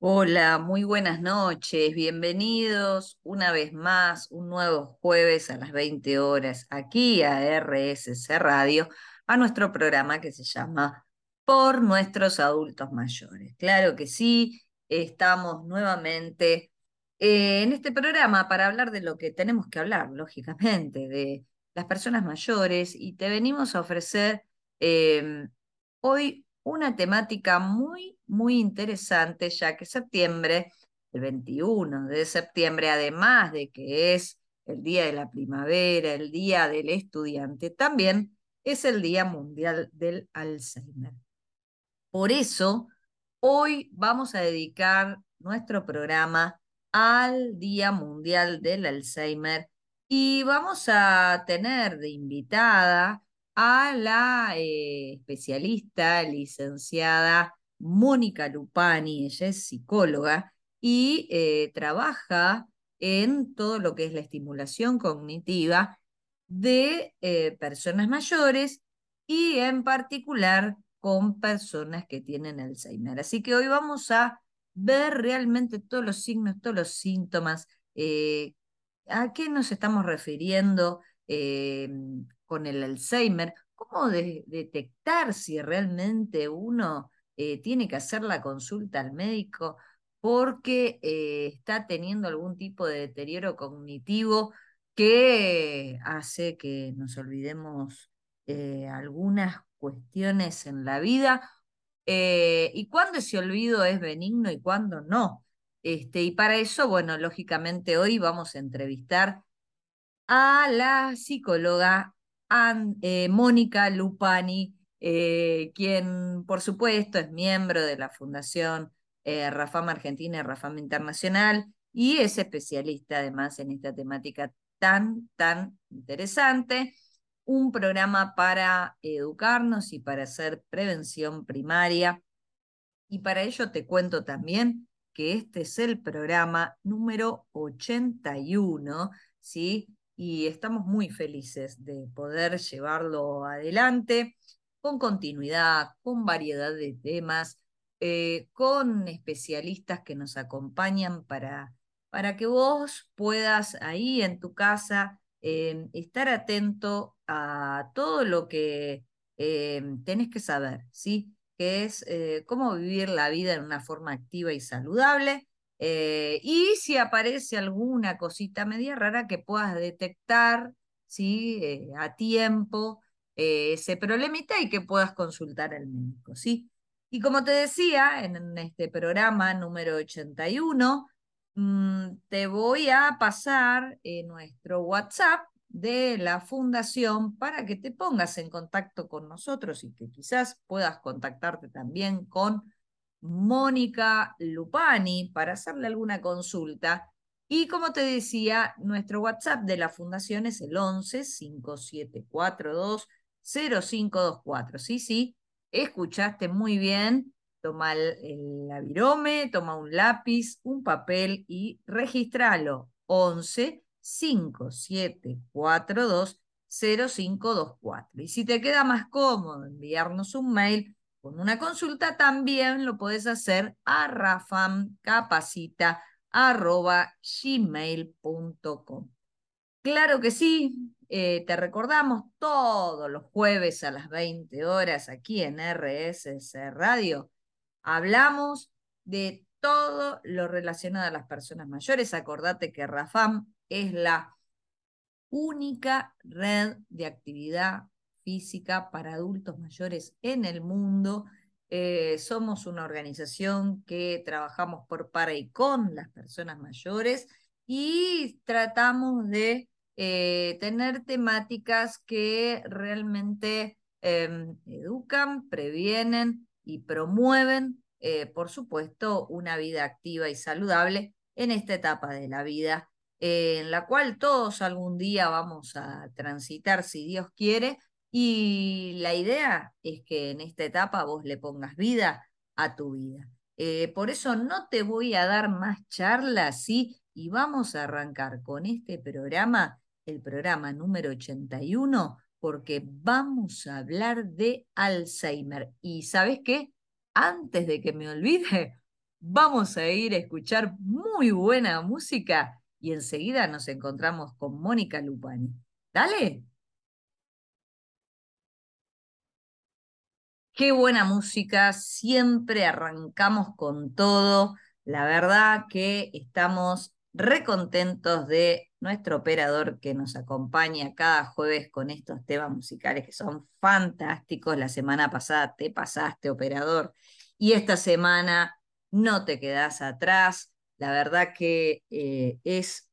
Hola, muy buenas noches, bienvenidos una vez más, un nuevo jueves a las 20 horas, aquí a RSC Radio, a nuestro programa que se llama Por nuestros adultos mayores. Claro que sí, estamos nuevamente eh, en este programa para hablar de lo que tenemos que hablar, lógicamente, de las personas mayores y te venimos a ofrecer eh, hoy una temática muy, muy interesante, ya que septiembre, el 21 de septiembre, además de que es el Día de la Primavera, el Día del Estudiante, también es el Día Mundial del Alzheimer. Por eso, hoy vamos a dedicar nuestro programa al Día Mundial del Alzheimer y vamos a tener de invitada a la eh, especialista, licenciada Mónica Lupani, ella es psicóloga y eh, trabaja en todo lo que es la estimulación cognitiva de eh, personas mayores y en particular con personas que tienen Alzheimer. Así que hoy vamos a ver realmente todos los signos, todos los síntomas, a qué nos estamos refiriendo con el Alzheimer, cómo detectar si realmente uno eh, tiene que hacer la consulta al médico porque eh, está teniendo algún tipo de deterioro cognitivo que hace que nos olvidemos eh, algunas cuestiones en la vida y cuándo ese olvido es benigno y cuándo no. Este, y para eso, bueno, lógicamente hoy vamos a entrevistar a la psicóloga Mónica Lupani, eh, quien por supuesto es miembro de la Fundación eh, Rafam Argentina y Rafam Internacional y es especialista además en esta temática tan, tan interesante. Un programa para educarnos y para hacer prevención primaria. Y para ello te cuento también que este es el programa número 81, ¿sí? y estamos muy felices de poder llevarlo adelante con continuidad, con variedad de temas, eh, con especialistas que nos acompañan para, para que vos puedas ahí en tu casa eh, estar atento a todo lo que eh, tenés que saber, ¿sí? Que es cómo vivir la vida en una forma activa y saludable eh, y si aparece alguna cosita media rara que puedas detectar ¿sí? Eh, a tiempo eh, ese problemita y que puedas consultar al médico. ¿sí? Y como te decía, en, este programa número 81, mm, te voy a pasar nuestro WhatsApp de la fundación para que te pongas en contacto con nosotros y que quizás puedas contactarte también con Mónica Lupani para hacerle alguna consulta. Y como te decía, nuestro WhatsApp de la fundación es el 11 5742 0524. Sí, sí, escuchaste muy bien. Toma el, el avirome, toma un lápiz, un papel y registralo. 11 5742 0524. Y si te queda más cómodo enviarnos un mail, con una consulta también lo puedes hacer a rafamcapacita.gmail.com. Claro que sí, eh, te recordamos todos los jueves a las 20 horas aquí en RSS Radio. Hablamos de todo lo relacionado a las personas mayores. Acordate que Rafam es la única red de actividad física para adultos mayores en el mundo. Eh, somos una organización que trabajamos por, para y con las personas mayores y tratamos de eh, tener temáticas que realmente em, educan, previenen y promueven, eh, por supuesto, una vida activa y saludable en esta etapa de la vida, en la cual todos algún día vamos a transitar, si Dios quiere, y la idea es que en esta etapa vos le pongas vida a tu vida. Eh, por eso no te voy a dar más charlas, ¿sí? Y vamos a arrancar con este programa, el programa número 81, porque vamos a hablar de Alzheimer. Y ¿sabes qué? Antes de que me olvide, vamos a ir a escuchar muy buena música y enseguida nos encontramos con Mónica Lupani. Dale. Qué buena música, siempre arrancamos con todo. La verdad que estamos recontentos de nuestro operador que nos acompaña cada jueves con estos temas musicales que son fantásticos. La semana pasada te pasaste, operador, y esta semana no te quedas atrás. La verdad que eh, es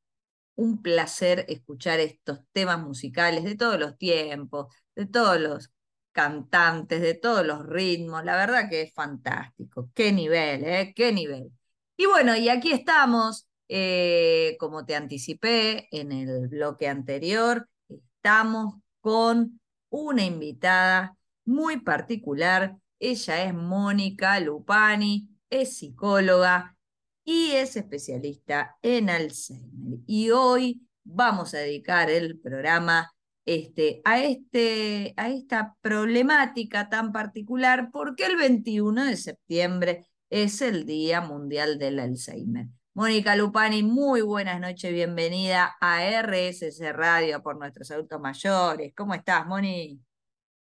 un placer escuchar estos temas musicales de todos los tiempos, de todos los cantantes, de todos los ritmos. La verdad que es fantástico. Qué nivel, ¿eh? Qué nivel. Y bueno, y aquí estamos, eh, como te anticipé en el bloque anterior, estamos con una invitada muy particular. Ella es Mónica Lupani, es psicóloga y es especialista en Alzheimer. Y hoy vamos a dedicar el programa este, este, a esta problemática tan particular porque el 21 de septiembre es el Día Mundial del Alzheimer. Mónica Lupani, muy buenas noches, bienvenida a RSC Radio por nuestros adultos mayores. ¿Cómo estás, Moni?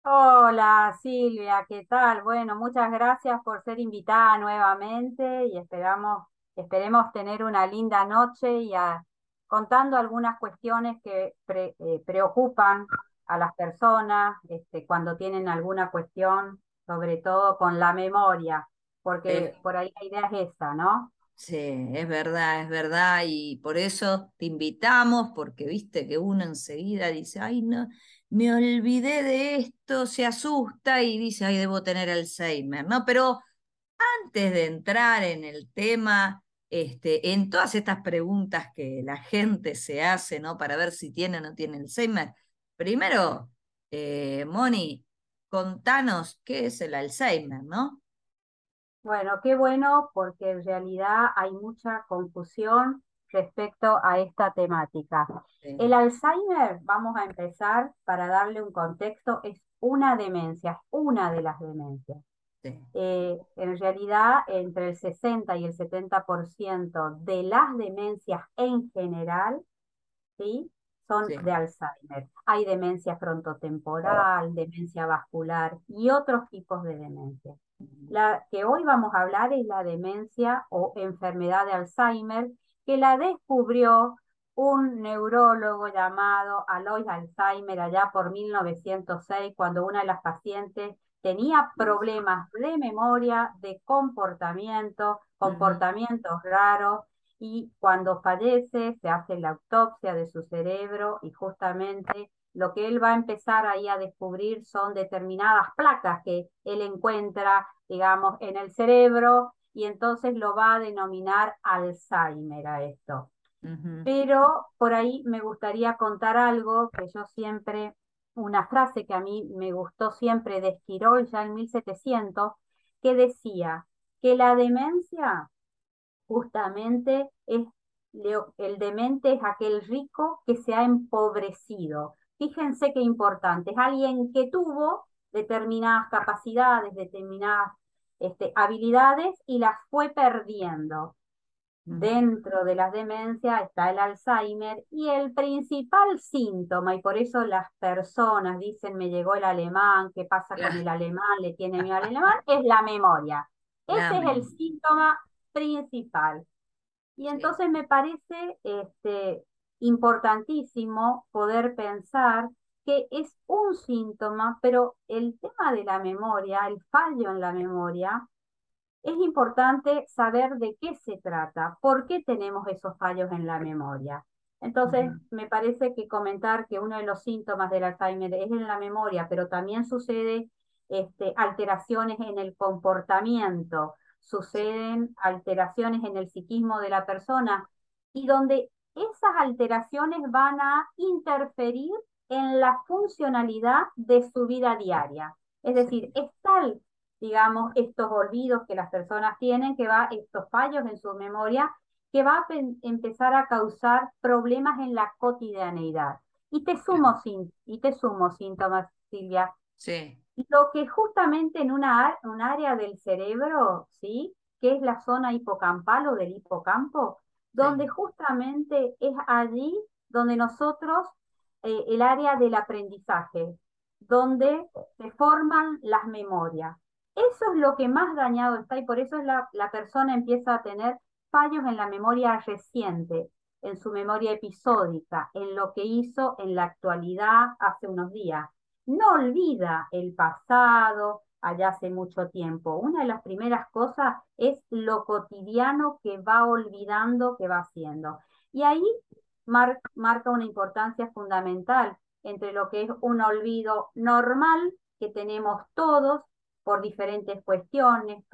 Hola Silvia, ¿qué tal? Bueno, muchas gracias por ser invitada nuevamente y esperamos, esperemos tener una linda noche y contando algunas cuestiones que eh, preocupan a las personas este, cuando tienen alguna cuestión, sobre todo con la memoria, porque por ahí la idea es esa, ¿no? Sí, es verdad, es verdad, y por eso te invitamos, porque viste que uno enseguida dice, ay, no, me olvidé de esto, se asusta y dice, ay, debo tener Alzheimer, ¿no? Pero antes de entrar en el tema, este, en todas estas preguntas que la gente se hace, ¿no? Para ver si tiene o no tiene Alzheimer, primero, eh, Moni, contanos qué es el Alzheimer, ¿no? Bueno, qué bueno, porque en realidad hay mucha confusión respecto a esta temática. El Alzheimer, vamos a empezar para darle un contexto, es una demencia, una de las demencias. Eh, en realidad, entre el 60 y el 70% de las demencias en general, ¿sí? son de Alzheimer. Hay demencia frontotemporal, demencia vascular y otros tipos de demencia. La que hoy vamos a hablar es la demencia o enfermedad de Alzheimer, que la descubrió un neurólogo llamado Alois Alzheimer allá por 1906, cuando una de las pacientes tenía problemas de memoria, de comportamiento, comportamientos raros, y cuando fallece se hace la autopsia de su cerebro y justamente lo que él va a empezar ahí a descubrir son determinadas placas que él encuentra, digamos, en el cerebro y entonces lo va a denominar Alzheimer a esto. Pero por ahí me gustaría contar algo que yo siempre, una frase que a mí me gustó siempre de Esquirol ya en 1700, que decía que la demencia justamente es, el demente es aquel rico que se ha empobrecido. Fíjense qué importante, es alguien que tuvo determinadas capacidades, determinadas este, habilidades y las fue perdiendo. Dentro de las demencias está el Alzheimer y el principal síntoma, y por eso las personas dicen me llegó el alemán, ¿qué pasa con el alemán? ¿Le tiene miedo al alemán? Es la memoria. Ese es el síntoma principal. Y entonces me parece este, importantísimo poder pensar que es un síntoma, pero el tema de la memoria, el fallo en la memoria, es importante saber de qué se trata, por qué tenemos esos fallos en la memoria. Entonces, me parece que comentar que uno de los síntomas del Alzheimer es en la memoria, pero también sucede este, alteraciones en el comportamiento, suceden alteraciones en el psiquismo de la persona y donde esas alteraciones van a interferir en la funcionalidad de su vida diaria. Es decir, es tal, digamos, estos olvidos que las personas tienen, que va, estos fallos en su memoria, que va a empezar a causar problemas en la cotidianeidad. Y te sumo, y te sumo síntomas, Silvia. Sí. Lo que justamente en una, un área del cerebro, ¿sí? que es la zona hipocampal o del hipocampo, donde justamente es allí donde nosotros, eh, el área del aprendizaje, donde se forman las memorias. Eso es lo que más dañado está y por eso la, la persona empieza a tener fallos en la memoria reciente, en su memoria episódica, en lo que hizo en la actualidad hace unos días. No olvida el pasado, allá hace mucho tiempo. Una de las primeras cosas es lo cotidiano que va olvidando, que va haciendo. Y ahí marca una importancia fundamental entre lo que es un olvido normal que tenemos todos por diferentes cuestiones,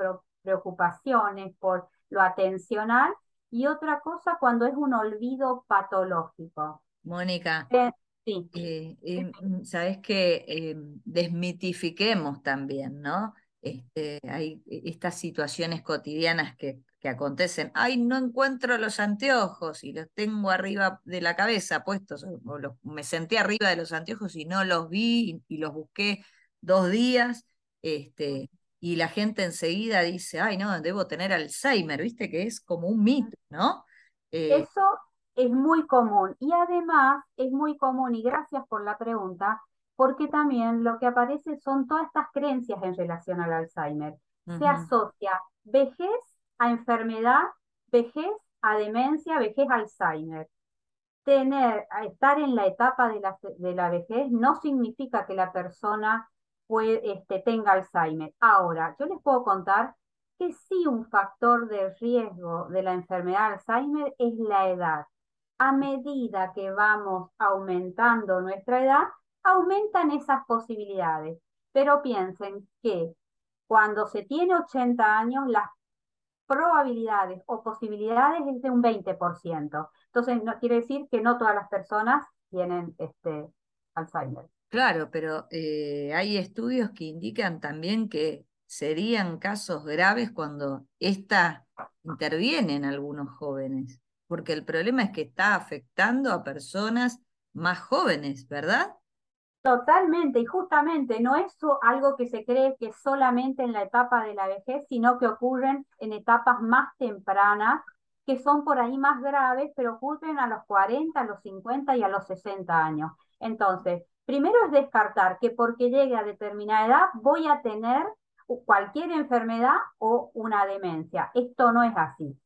preocupaciones, por lo atencional, y otra cosa cuando es un olvido patológico. Mónica, eh, sí. Eh, eh, mm, sabes que desmitifiquemos también, ¿no? Este, hay estas situaciones cotidianas que, que, acontecen. Ay, no encuentro los anteojos y los tengo arriba de la cabeza puestos, o me senté arriba de los anteojos y no los vi y, y los busqué dos días. Este, y la gente enseguida dice, ay, no, debo tener Alzheimer, viste que es como un mito, ¿no? Eh, Eso es muy común y además es muy común, y gracias por la pregunta, porque también lo que aparece son todas estas creencias en relación al Alzheimer. Se asocia vejez a enfermedad, vejez a demencia, vejez a Alzheimer. Tener, estar en la etapa de la, de la vejez no significa que la persona este, tenga Alzheimer. Ahora, yo les puedo contar que sí un factor de riesgo de la enfermedad de Alzheimer es la edad. A medida que vamos aumentando nuestra edad, aumentan esas posibilidades. Pero piensen que cuando se tiene 80 años, las probabilidades o posibilidades es de un 20%. Entonces, no, quiere decir que no todas las personas tienen este, Alzheimer. Claro, pero eh, hay estudios que indican también que serían casos graves cuando esta interviene en algunos jóvenes, porque el problema es que está afectando a personas más jóvenes, ¿verdad? Totalmente, y justamente no es algo que se cree que solamente en la etapa de la vejez, sino que ocurren en etapas más tempranas, que son por ahí más graves, pero ocurren a los 40, a los 50 y a los 60 años. Entonces, Primero es descartar que porque llegue a determinada edad voy a tener cualquier enfermedad o una demencia. Esto no es así.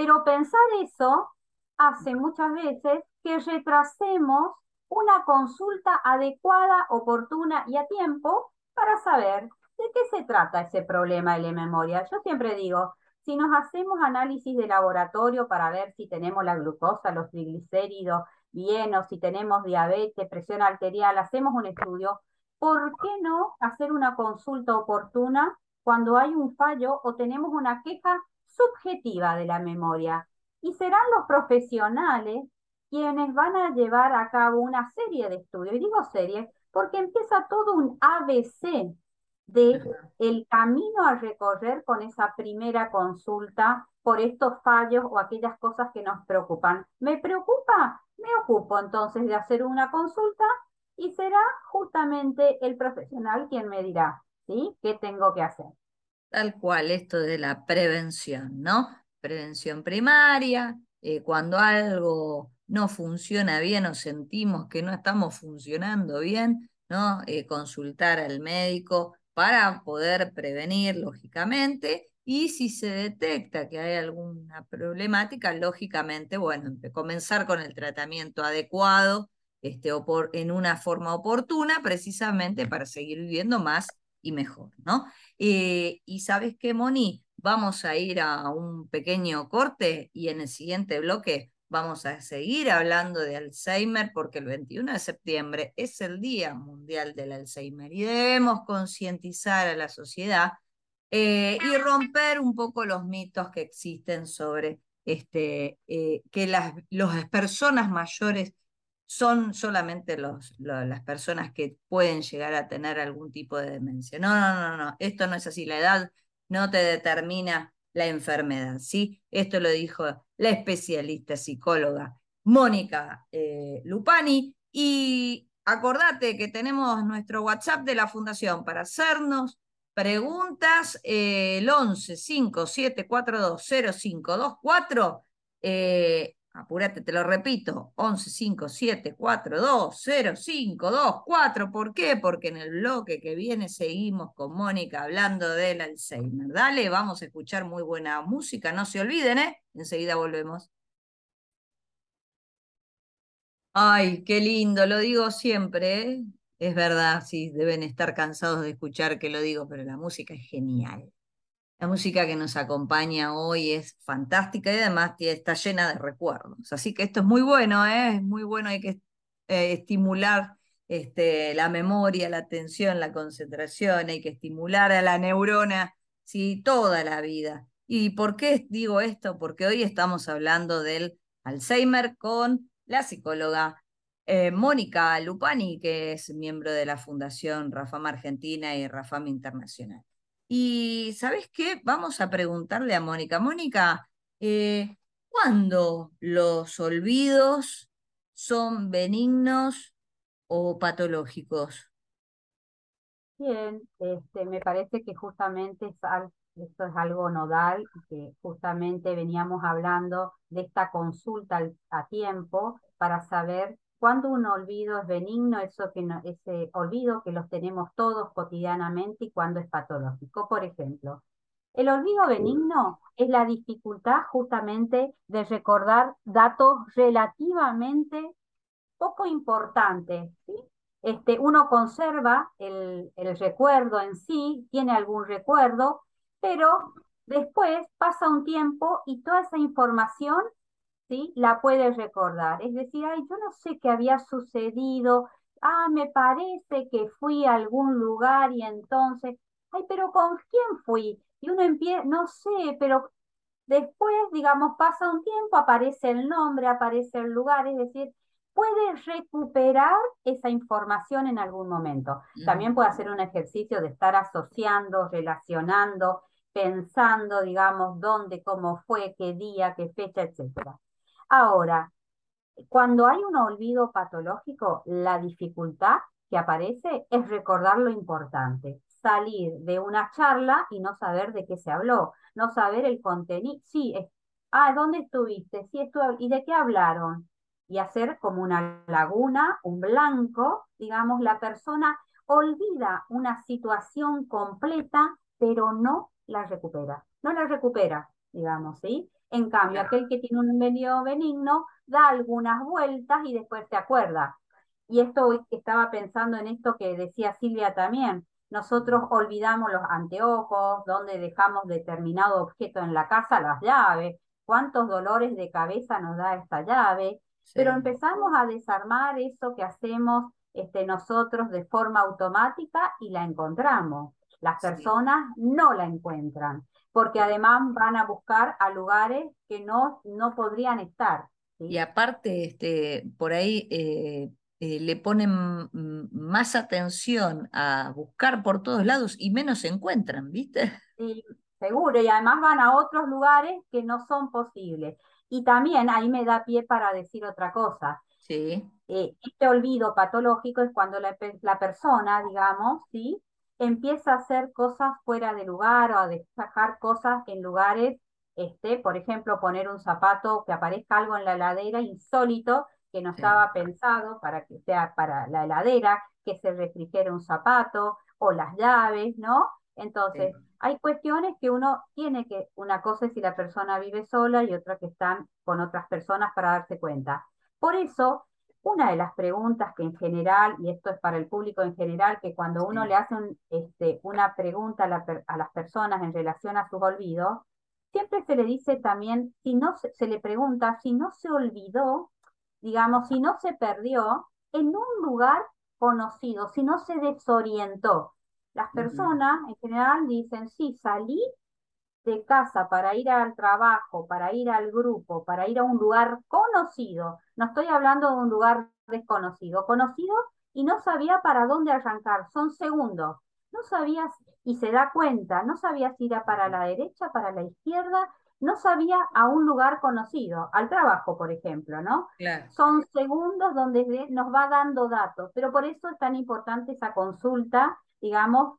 Pero pensar eso hace muchas veces que retrasemos una consulta adecuada, oportuna y a tiempo para saber de qué se trata ese problema de la memoria. Yo siempre digo, si nos hacemos análisis de laboratorio para ver si tenemos la glucosa, los triglicéridos, bien o si tenemos diabetes, presión arterial, hacemos un estudio, ¿por qué no hacer una consulta oportuna cuando hay un fallo o tenemos una queja subjetiva de la memoria? Y serán los profesionales quienes van a llevar a cabo una serie de estudios. Y digo serie porque empieza todo un ABC de el camino a recorrer con esa primera consulta por estos fallos o aquellas cosas que nos preocupan. ¿Me preocupa? Me ocupo entonces de hacer una consulta y será justamente el profesional quien me dirá, ¿sí? ¿Qué tengo que hacer? Tal cual, esto de la prevención, ¿no? Prevención primaria, eh, cuando algo no funciona bien o sentimos que no estamos funcionando bien, ¿no? Eh, consultar al médico para poder prevenir, lógicamente, y si se detecta que hay alguna problemática, lógicamente, bueno, comenzar con el tratamiento adecuado este, en una forma oportuna, precisamente para seguir viviendo más y mejor, ¿no? Eh, y sabes qué, Moni, vamos a ir a un pequeño corte y en el siguiente bloque vamos a seguir hablando de Alzheimer porque el 21 de septiembre es el Día Mundial del Alzheimer y debemos concientizar a la sociedad eh, y romper un poco los mitos que existen sobre este, eh, que las, personas mayores son solamente los, las personas que pueden llegar a tener algún tipo de demencia. No, no, no, no, esto no es así, la edad no te determina la enfermedad, ¿sí? Esto lo dijo la especialista psicóloga Mónica eh, Lupani y acordate que tenemos nuestro WhatsApp de la Fundación para hacernos preguntas, eh, el 11 5742 0524. Eh, apúrate, te lo repito, 11 5742 0524. ¿Por qué? Porque en el bloque que viene seguimos con Mónica hablando del Alzheimer. Dale, vamos a escuchar muy buena música, no se olviden, ¿eh? Enseguida volvemos. Ay, qué lindo, lo digo siempre, ¿eh? Es verdad, sí, deben estar cansados de escuchar que lo digo, pero la música es genial. La música que nos acompaña hoy es fantástica y además está llena de recuerdos. Así que esto es muy bueno, ¿eh? es muy bueno, hay que eh, estimular este, la memoria, la atención, la concentración, hay que estimular a la neurona ¿sí? toda la vida. ¿Y por qué digo esto? Porque hoy estamos hablando del Alzheimer con la psicóloga eh, Mónica Lupani, que es miembro de la Fundación Rafam Argentina y Rafam Internacional. Y ¿sabes qué? Vamos a preguntarle a Mónica. Mónica, eh, ¿cuándo los olvidos son benignos o patológicos? Bien, este, me parece que justamente esto es algo nodal, que justamente veníamos hablando de esta consulta a tiempo para saber cuando un olvido es benigno, eso que ese olvido que los tenemos todos cotidianamente y cuando es patológico. Por ejemplo, el olvido benigno es la dificultad justamente de recordar datos relativamente poco importantes. Este, uno conserva el, el recuerdo en sí, tiene algún recuerdo, pero después pasa un tiempo y toda esa información la puedes recordar. Es decir, ay, yo no sé qué había sucedido, ah, me parece que fui a algún lugar y entonces, ay, pero ¿con quién fui? Y uno empieza, no sé, pero después, digamos, pasa un tiempo, aparece el nombre, aparece el lugar, es decir, puede recuperar esa información en algún momento. También puede hacer un ejercicio de estar asociando, relacionando, pensando, digamos, dónde, cómo fue, qué día, qué fecha, etcétera. Ahora, cuando hay un olvido patológico, la dificultad que aparece es recordar lo importante, salir de una charla y no saber de qué se habló, no saber el contenido. Sí, ah, ¿dónde estuviste? Sí, ¿y de qué hablaron? Y hacer como una laguna, un blanco, digamos, la persona olvida una situación completa, pero no la recupera, no la recupera, digamos, ¿sí? En cambio, aquel que tiene un medio benigno da algunas vueltas y después se acuerda. Y esto estaba pensando en esto que decía Silvia también. Nosotros olvidamos los anteojos, donde dejamos determinado objeto en la casa, las llaves, cuántos dolores de cabeza nos da esta llave, pero empezamos a desarmar eso que hacemos este, nosotros de forma automática y la encontramos. Las personas no la encuentran porque además van a buscar a lugares que no, no podrían estar. Y aparte, este, por ahí eh, eh, le ponen más atención a buscar por todos lados y menos se encuentran, ¿viste? Sí, seguro, y además van a otros lugares que no son posibles. Y también ahí me da pie para decir otra cosa. Sí. Eh, este olvido patológico es cuando la, la persona, digamos, ¿sí? Empieza a hacer cosas fuera de lugar o a destacar cosas en lugares, este, por ejemplo, poner un zapato, que aparezca algo en la heladera insólito que no estaba pensado para que sea para la heladera, que se refrigere un zapato o las llaves, ¿no? Entonces, hay cuestiones que uno tiene que, una cosa es si la persona vive sola y otra que están con otras personas para darse cuenta. Por eso, una de las preguntas que en general, y esto es para el público en general, que cuando uno le hace este, una pregunta a, las personas en relación a sus olvidos, siempre se le dice también, si no se, le pregunta si no se olvidó, digamos, si no se perdió en un lugar conocido, si no se desorientó. Las personas en general dicen, sí, salí de casa para ir al trabajo, para ir al grupo, para ir a un lugar conocido, no estoy hablando de un lugar desconocido, conocido y no sabía para dónde arrancar, son segundos, no sabías y se da cuenta, no sabía si era para la derecha, para la izquierda, no sabía a un lugar conocido, al trabajo, por ejemplo, ¿no? Son segundos donde nos va dando datos, pero por eso es tan importante esa consulta, digamos,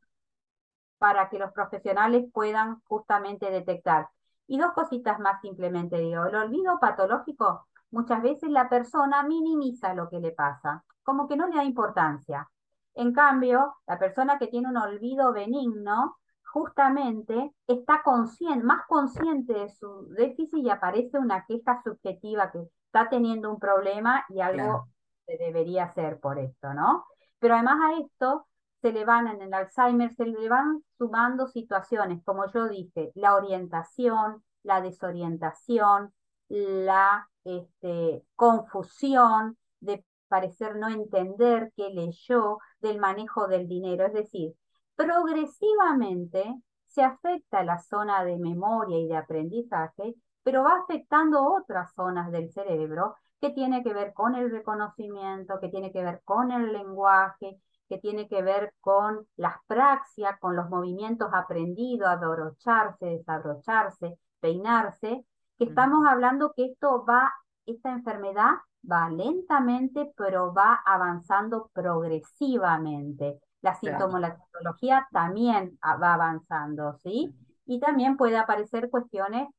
para que los profesionales puedan justamente detectar. Y dos cositas más simplemente digo, el olvido patológico, muchas veces la persona minimiza lo que le pasa, como que no le da importancia. En cambio, la persona que tiene un olvido benigno, justamente está consciente, más consciente de su déficit y aparece una queja subjetiva que está teniendo un problema y algo se debería hacer por esto, ¿no? Pero además a esto se le van en el Alzheimer, se le van sumando situaciones, como yo dije, la orientación, la desorientación, la este, confusión de parecer no entender qué leyó del manejo del dinero. Es decir, progresivamente se afecta la zona de memoria y de aprendizaje, pero va afectando otras zonas del cerebro que tiene que ver con el reconocimiento, que tiene que ver con el lenguaje, que tiene que ver con las praxias, con los movimientos aprendidos, abrocharse, desabrocharse, peinarse, que estamos hablando que esto va, esta enfermedad va lentamente, pero va avanzando progresivamente. La sintomatología también va avanzando, ¿sí? Y también puede aparecer cuestiones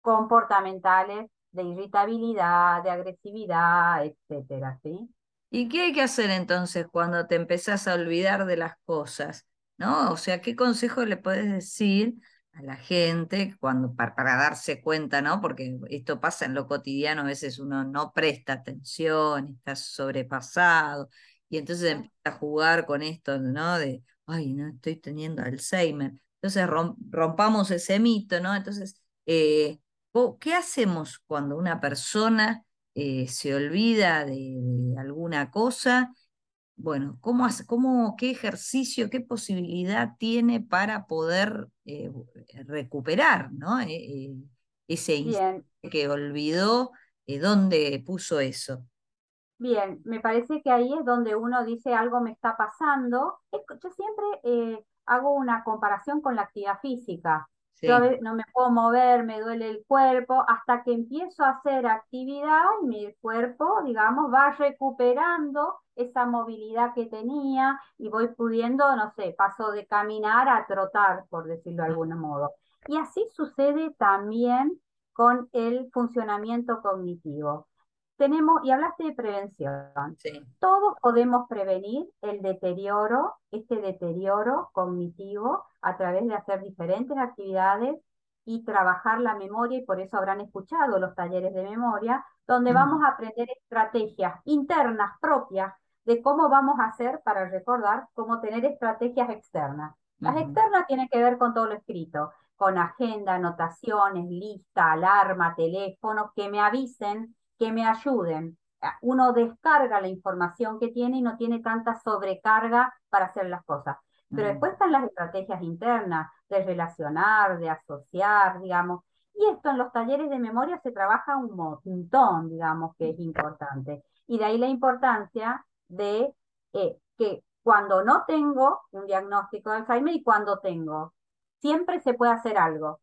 comportamentales de irritabilidad, de agresividad, etcétera, ¿sí? ¿Y qué hay que hacer entonces cuando te empezás a olvidar de las cosas? ¿No? O sea, ¿qué consejo le puedes decir a la gente cuando para, darse cuenta, ¿no? Porque esto pasa en lo cotidiano, a veces uno no presta atención, está sobrepasado, y entonces empieza a jugar con esto, ¿no? De, ay, no estoy teniendo Alzheimer. Entonces rompamos ese mito, ¿no? Entonces, eh, ¿qué hacemos cuando una persona eh, se olvida de, alguna cosa, bueno, ¿cómo, hace, cómo, ¿qué ejercicio, qué posibilidad tiene para poder eh, recuperar ¿no? Eh, ese instante que olvidó, dónde puso eso? Bien, me parece que ahí es donde uno dice algo me está pasando. Yo siempre hago una comparación con la actividad física. Yo no me puedo mover, me duele el cuerpo, hasta que empiezo a hacer actividad y mi cuerpo, digamos, va recuperando esa movilidad que tenía y voy pudiendo, no sé, paso de caminar a trotar, por decirlo de algún modo. Y así sucede también con el funcionamiento cognitivo tenemos, y hablaste de prevención, todos podemos prevenir el deterioro, este deterioro cognitivo a través de hacer diferentes actividades y trabajar la memoria, y por eso habrán escuchado los talleres de memoria, donde vamos a aprender estrategias internas propias de cómo vamos a hacer para recordar, cómo tener estrategias externas. Las externas tienen que ver con todo lo escrito, con agenda, anotaciones, lista, alarma, teléfono, que me avisen que me ayuden. Uno descarga la información que tiene y no tiene tanta sobrecarga para hacer las cosas. Pero después están las estrategias internas de relacionar, de asociar, digamos. Y esto en los talleres de memoria se trabaja un montón, digamos, que es importante. Y de ahí la importancia de eh, que cuando no tengo un diagnóstico de Alzheimer y cuando tengo, siempre se puede hacer algo.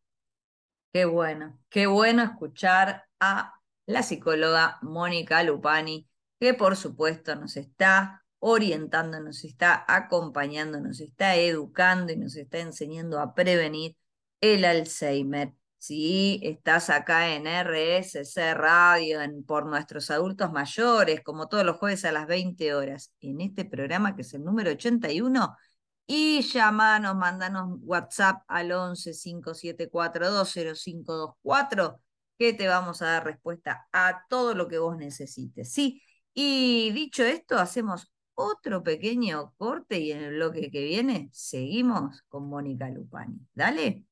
Qué bueno, qué bueno escuchar a la psicóloga Mónica Lupani, que por supuesto nos está orientando, nos está acompañando, nos está educando y nos está enseñando a prevenir el Alzheimer. Si estás acá en RSC Radio, por nuestros adultos mayores, como todos los jueves a las 20 horas, en este programa que es el número 81, y llamanos, mandanos WhatsApp al 11 574 0524 que te vamos a dar respuesta a todo lo que vos necesites. Sí, y dicho esto, hacemos otro pequeño corte y en el bloque que viene seguimos con Mónica Lupani. Dale.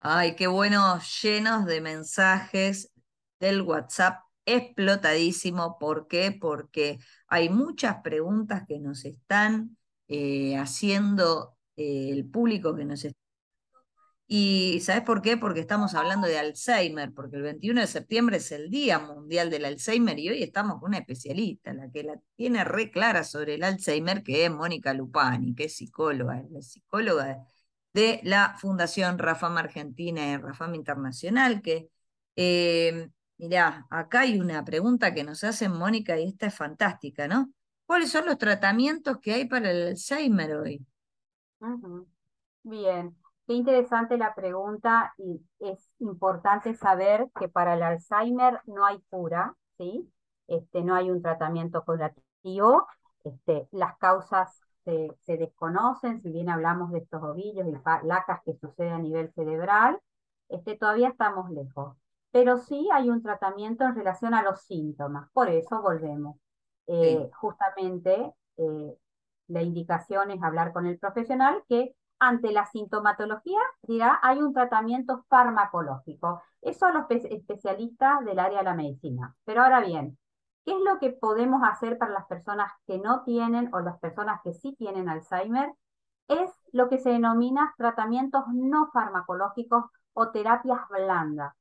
Ay, qué bueno, llenos de mensajes del WhatsApp, explotadísimo. ¿Por qué? Porque hay muchas preguntas que nos están eh, haciendo eh, el público que nos está y ¿sabes por qué? Porque estamos hablando de Alzheimer, porque el 21 de septiembre es el Día Mundial del Alzheimer y hoy estamos con una especialista, la que la tiene re clara sobre el Alzheimer, que es Mónica Lupani, que es psicóloga, es psicóloga de la Fundación Rafam Argentina y Rafam Internacional, que, eh, mirá, acá hay una pregunta que nos hacen Mónica y esta es fantástica, ¿no? ¿Cuáles son los tratamientos que hay para el Alzheimer hoy? Bien, qué interesante la pregunta y es importante saber que para el Alzheimer no hay cura, ¿sí? Este, no hay un tratamiento curativo, este, las causas se, se, desconocen, si bien hablamos de estos ovillos y placas que suceden a nivel cerebral, este, todavía estamos lejos. Pero sí hay un tratamiento en relación a los síntomas, por eso volvemos. Eh, justamente eh, la indicación es hablar con el profesional que ante la sintomatología dirá hay un tratamiento farmacológico. Eso los especialistas del área de la medicina. Pero ahora bien, ¿qué es lo que podemos hacer para las personas que no tienen o las personas que sí tienen Alzheimer? Es lo que se denomina tratamientos no farmacológicos o terapias blandas,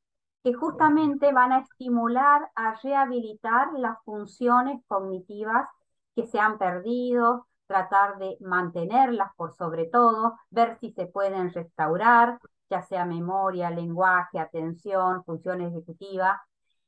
que justamente van a estimular a rehabilitar las funciones cognitivas que se han perdido, tratar de mantenerlas por sobre todo, ver si se pueden restaurar, ya sea memoria, lenguaje, atención, función ejecutiva.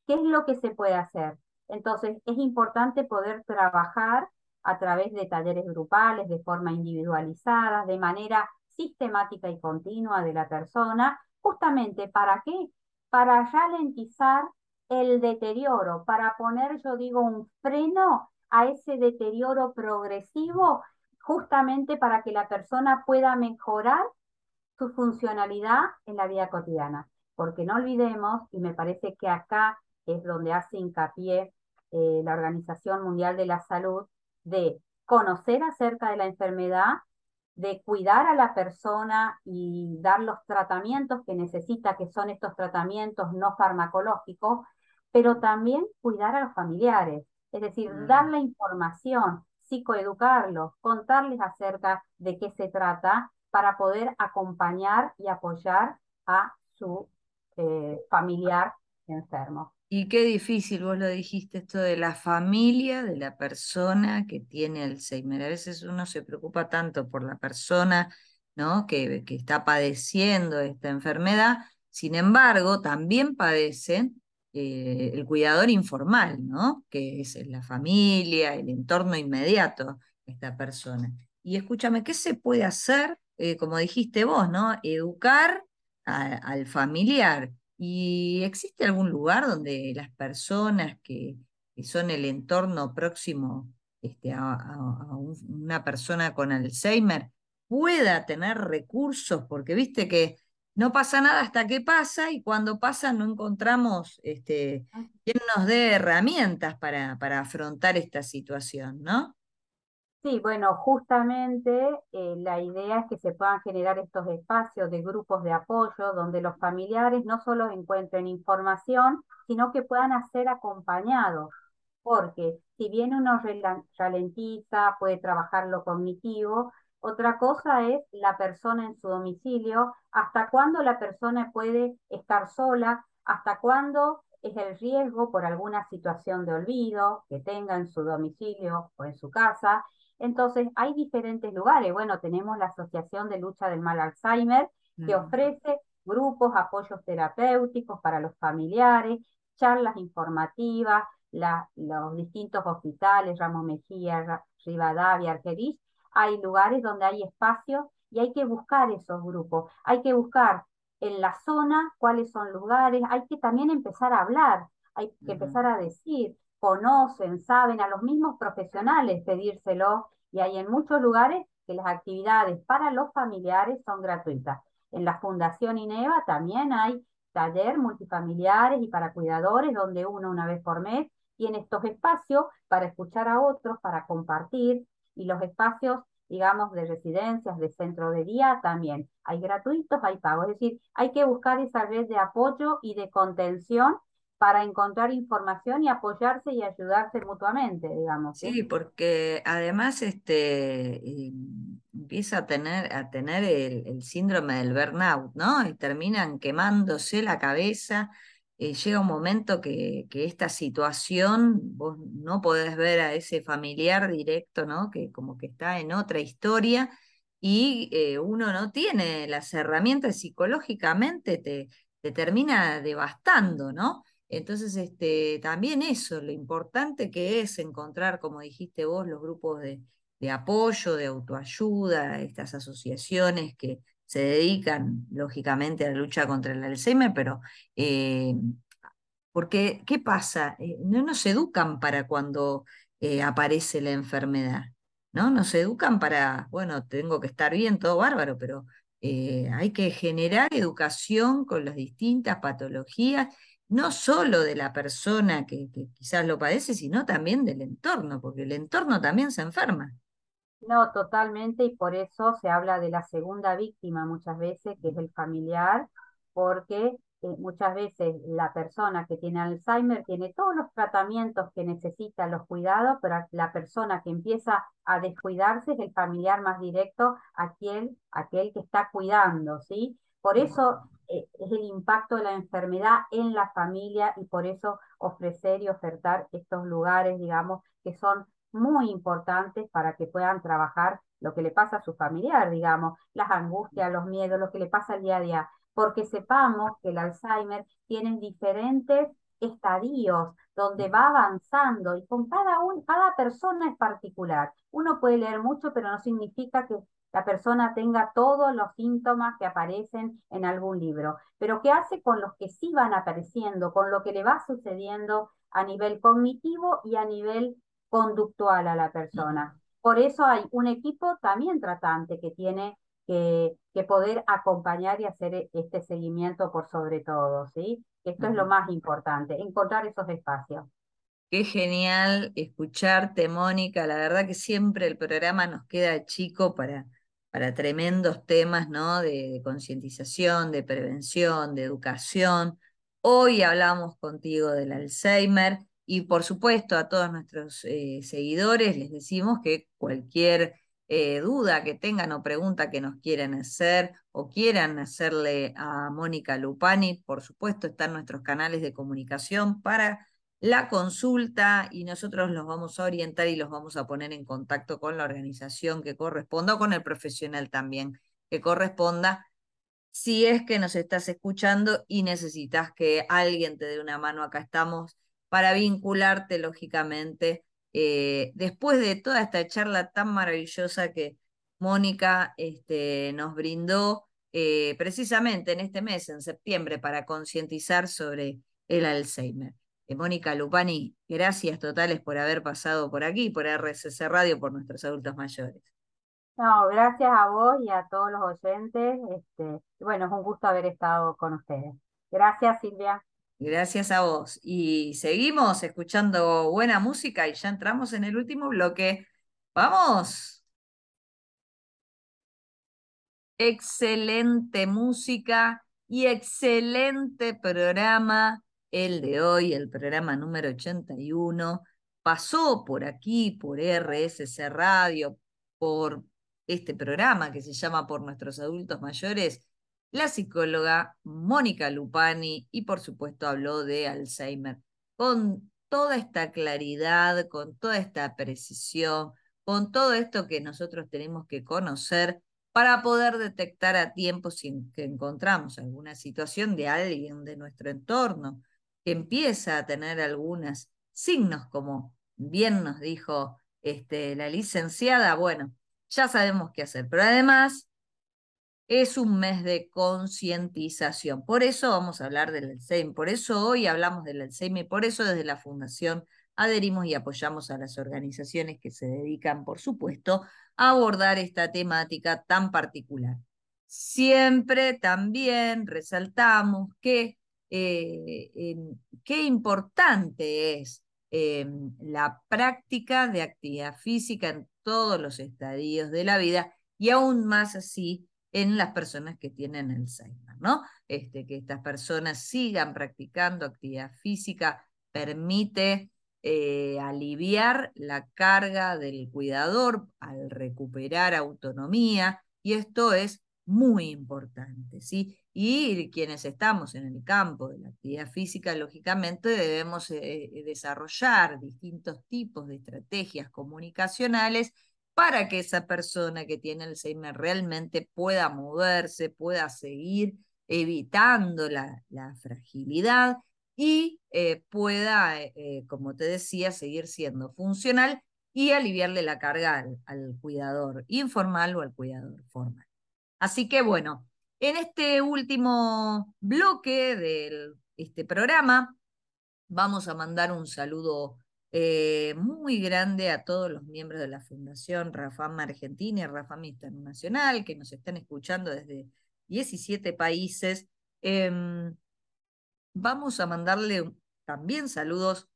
¿Qué es lo que se puede hacer? Entonces, es importante poder trabajar a través de talleres grupales, de forma individualizada, de manera sistemática y continua de la persona, justamente para qué? Para ralentizar el deterioro, para poner, yo digo, un freno a ese deterioro progresivo, justamente para que la persona pueda mejorar su funcionalidad en la vida cotidiana. Porque no olvidemos, y me parece que acá es donde hace hincapié eh, la Organización Mundial de la Salud, de conocer acerca de la enfermedad, de cuidar a la persona y dar los tratamientos que necesita, que son estos tratamientos no farmacológicos, pero también cuidar a los familiares, es decir, mm. dar la información, psicoeducarlos, contarles acerca de qué se trata para poder acompañar y apoyar a su eh, familiar enfermo. Y qué difícil, vos lo dijiste, esto de la familia de la persona que tiene Alzheimer. A veces uno se preocupa tanto por la persona ¿no? que, que está padeciendo esta enfermedad, sin embargo, también padecen eh, el cuidador informal, ¿no? que es la familia, el entorno inmediato de esta persona. Y escúchame, ¿qué se puede hacer? Eh, como dijiste vos, ¿no? Educar al familiar ¿Y existe algún lugar donde las personas que, son el entorno próximo este, a, una persona con Alzheimer pueda tener recursos? Porque viste que no pasa nada hasta que pasa y cuando pasa no encontramos este, quien nos dé herramientas para, para afrontar esta situación, ¿no? Sí, bueno, justamente eh, la idea es que se puedan generar estos espacios de grupos de apoyo donde los familiares no solo encuentren información, sino que puedan ser acompañados, porque si bien uno ralentiza, puede trabajar lo cognitivo, otra cosa es la persona en su domicilio, hasta cuándo la persona puede estar sola, hasta cuándo es el riesgo por alguna situación de olvido que tenga en su domicilio o en su casa, entonces, hay diferentes lugares. Bueno, tenemos la Asociación de Lucha del Mal Alzheimer, que mm. ofrece grupos, apoyos terapéuticos para los familiares, charlas informativas, los distintos hospitales, Ramos Mejía, Rivadavia, Argerich. Hay lugares donde hay espacios y hay que buscar esos grupos. Hay que buscar en la zona cuáles son lugares. Hay que también empezar a hablar, hay que empezar a decir conocen, saben, a los mismos profesionales pedírselo y hay en muchos lugares que las actividades para los familiares son gratuitas. En la Fundación INEVA también hay taller multifamiliares y para cuidadores donde uno una vez por mes tiene estos espacios para escuchar a otros, para compartir y los espacios, digamos, de residencias, de centro de día también. Hay gratuitos, hay pagos, es decir, hay que buscar esa red de apoyo y de contención para encontrar información y apoyarse y ayudarse mutuamente, digamos. Sí, porque además este, empieza a tener, a tener el, síndrome del burnout, ¿no? Y terminan quemándose la cabeza. Eh, llega un momento que, esta situación, vos no podés ver a ese familiar directo, ¿no? Que como que está en otra historia y eh, uno no tiene las herramientas psicológicamente, te, te termina devastando, ¿no? Entonces, este, también eso, lo importante que es encontrar, como dijiste vos, los grupos de, apoyo, de autoayuda, estas asociaciones que se dedican, lógicamente, a la lucha contra el Alzheimer, pero eh, porque, ¿qué pasa? Eh, no nos educan para cuando eh, aparece la enfermedad, ¿no? Nos educan para, bueno, tengo que estar bien, todo bárbaro, pero hay que generar educación con las distintas patologías no solo de la persona que, quizás lo padece, sino también del entorno, porque el entorno también se enferma. No, totalmente, y por eso se habla de la segunda víctima muchas veces, que es el familiar, porque eh, muchas veces la persona que tiene Alzheimer tiene todos los tratamientos que necesita, los cuidados, pero la persona que empieza a descuidarse es el familiar más directo, aquel, aquel que está cuidando, ¿sí? Por eso eh, es el impacto de la enfermedad en la familia y por eso ofrecer y ofertar estos lugares, digamos, que son muy importantes para que puedan trabajar lo que le pasa a su familiar, digamos, las angustias, los miedos, lo que le pasa el día a día, porque sepamos que el Alzheimer tiene diferentes estadios donde va avanzando y con cada, un, cada persona es particular. Uno puede leer mucho, pero no significa que la persona tenga todos los síntomas que aparecen en algún libro, pero qué hace con los que sí van apareciendo, con lo que le va sucediendo a nivel cognitivo y a nivel conductual a la persona. Por eso hay un equipo también tratante que tiene que, poder acompañar y hacer este seguimiento por sobre todo, ¿sí? Esto es lo más importante, encontrar esos espacios. Qué genial escucharte, Mónica. La verdad que siempre el programa nos queda chico para, para tremendos temas ¿no? de, concientización, de prevención, de educación. Hoy hablamos contigo del Alzheimer y por supuesto a todos nuestros eh, seguidores les decimos que cualquier eh, duda que tengan o pregunta que nos quieran hacer o quieran hacerle a Mónica Lupani, por supuesto están nuestros canales de comunicación para la consulta y nosotros los vamos a orientar y los vamos a poner en contacto con la organización que corresponda o con el profesional también que corresponda. Si es que nos estás escuchando y necesitas que alguien te dé una mano, acá estamos para vincularte, lógicamente, eh, después de toda esta charla tan maravillosa que Mónica este, nos brindó eh, precisamente en este mes, en septiembre, para concientizar sobre el Alzheimer. Mónica Lupani, gracias totales por haber pasado por aquí, por RSC Radio, por nuestros adultos mayores. No, gracias a vos y a todos los oyentes. Este, bueno, es un gusto haber estado con ustedes. Gracias, Silvia. Gracias a vos. Y seguimos escuchando buena música y ya entramos en el último bloque. ¡Vamos! Excelente música y excelente programa el de hoy, el programa número 81, pasó por aquí, por RSC Radio, por este programa que se llama Por nuestros adultos mayores, la psicóloga Mónica Lupani y por supuesto habló de Alzheimer con toda esta claridad, con toda esta precisión, con todo esto que nosotros tenemos que conocer para poder detectar a tiempo si que encontramos alguna situación de alguien de nuestro entorno que empieza a tener algunos signos, como bien nos dijo este, la licenciada, bueno, ya sabemos qué hacer. Pero además es un mes de concientización. Por eso vamos a hablar del Alzheimer, por eso hoy hablamos del Alzheimer, por eso desde la Fundación adherimos y apoyamos a las organizaciones que se dedican, por supuesto, a abordar esta temática tan particular. Siempre también resaltamos que eh, qué importante es em, la práctica de actividad física en todos los estadios de la vida y aún más así en las personas que tienen Alzheimer, ¿no? Este, que estas personas sigan practicando actividad física permite eh, aliviar la carga del cuidador al recuperar autonomía y esto es muy importante, ¿sí? Y quienes estamos en el campo de la actividad física, lógicamente debemos eh, desarrollar distintos tipos de estrategias comunicacionales para que esa persona que tiene Alzheimer realmente pueda moverse, pueda seguir evitando la, fragilidad y eh, pueda, como te decía, seguir siendo funcional y aliviarle la carga al, cuidador informal o al cuidador formal. Así que bueno, en este último bloque de este programa vamos a mandar un saludo eh, muy grande a todos los miembros de la Fundación Rafam Argentina y Rafam Internacional que nos están escuchando desde 17 países. Em, vamos a mandarle también saludos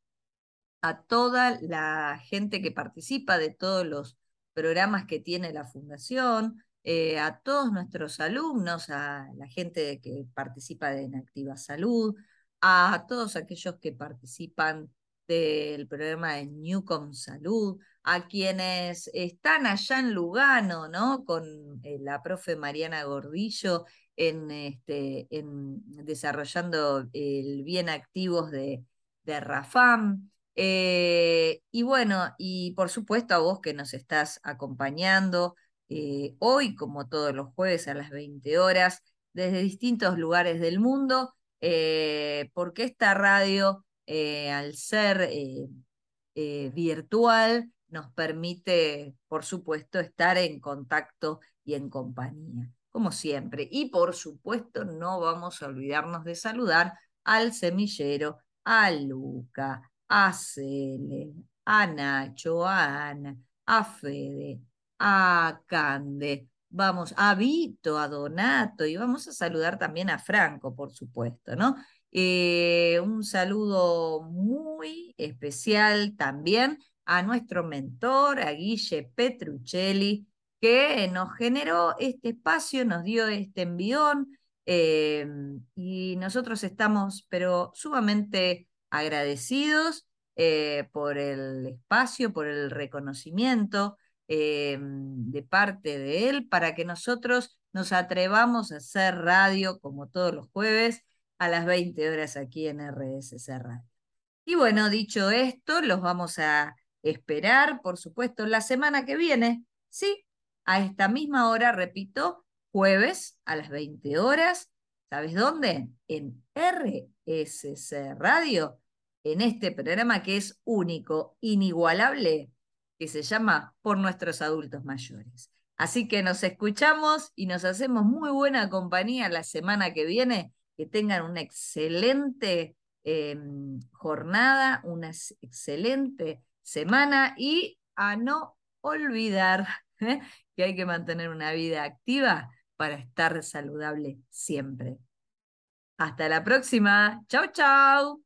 a toda la gente que participa de todos los programas que tiene la Fundación, eh, a todos nuestros alumnos, a la gente que participa en Activa Salud, a todos aquellos que participan del programa de Newcom Salud, a quienes están allá en Lugano, ¿no? Con eh, la profe Mariana Gordillo en, este, en desarrollando el bien activos de, de Rafam. Eh, y bueno, y por supuesto a vos que nos estás acompañando eh, hoy, como todos los jueves a las 20 horas, desde distintos lugares del mundo, porque esta radio, al ser virtual, nos permite, por supuesto, estar en contacto y en compañía, como siempre. Y por supuesto, no vamos a olvidarnos de saludar al semillero, a Luca, a Cele, a Nacho, a Ana, a Fede, a Cande, vamos a Vito, a Donato y vamos a saludar también a Franco, por supuesto, ¿no? Eh, un saludo muy especial también a nuestro mentor, a Guille Petruccelli, que nos generó este espacio, nos dio este envión eh, y nosotros estamos, pero sumamente agradecidos eh, por el espacio, por el reconocimiento de parte de él, para que nosotros nos atrevamos a hacer radio como todos los jueves a las 20 horas aquí en RSC Radio. Y bueno, dicho esto, los vamos a esperar, por supuesto, la semana que viene, sí, a esta misma hora, repito, jueves a las 20 horas. ¿Sabes dónde? En RSC Radio en este programa que es único, inigualable, que se llama Por nuestros adultos mayores. Así que nos escuchamos y nos hacemos muy buena compañía la semana que viene. Que tengan una excelente em, jornada, una excelente semana y a no olvidar ¿eh? que hay que mantener una vida activa para estar saludable siempre. Hasta la próxima. Chau, chau.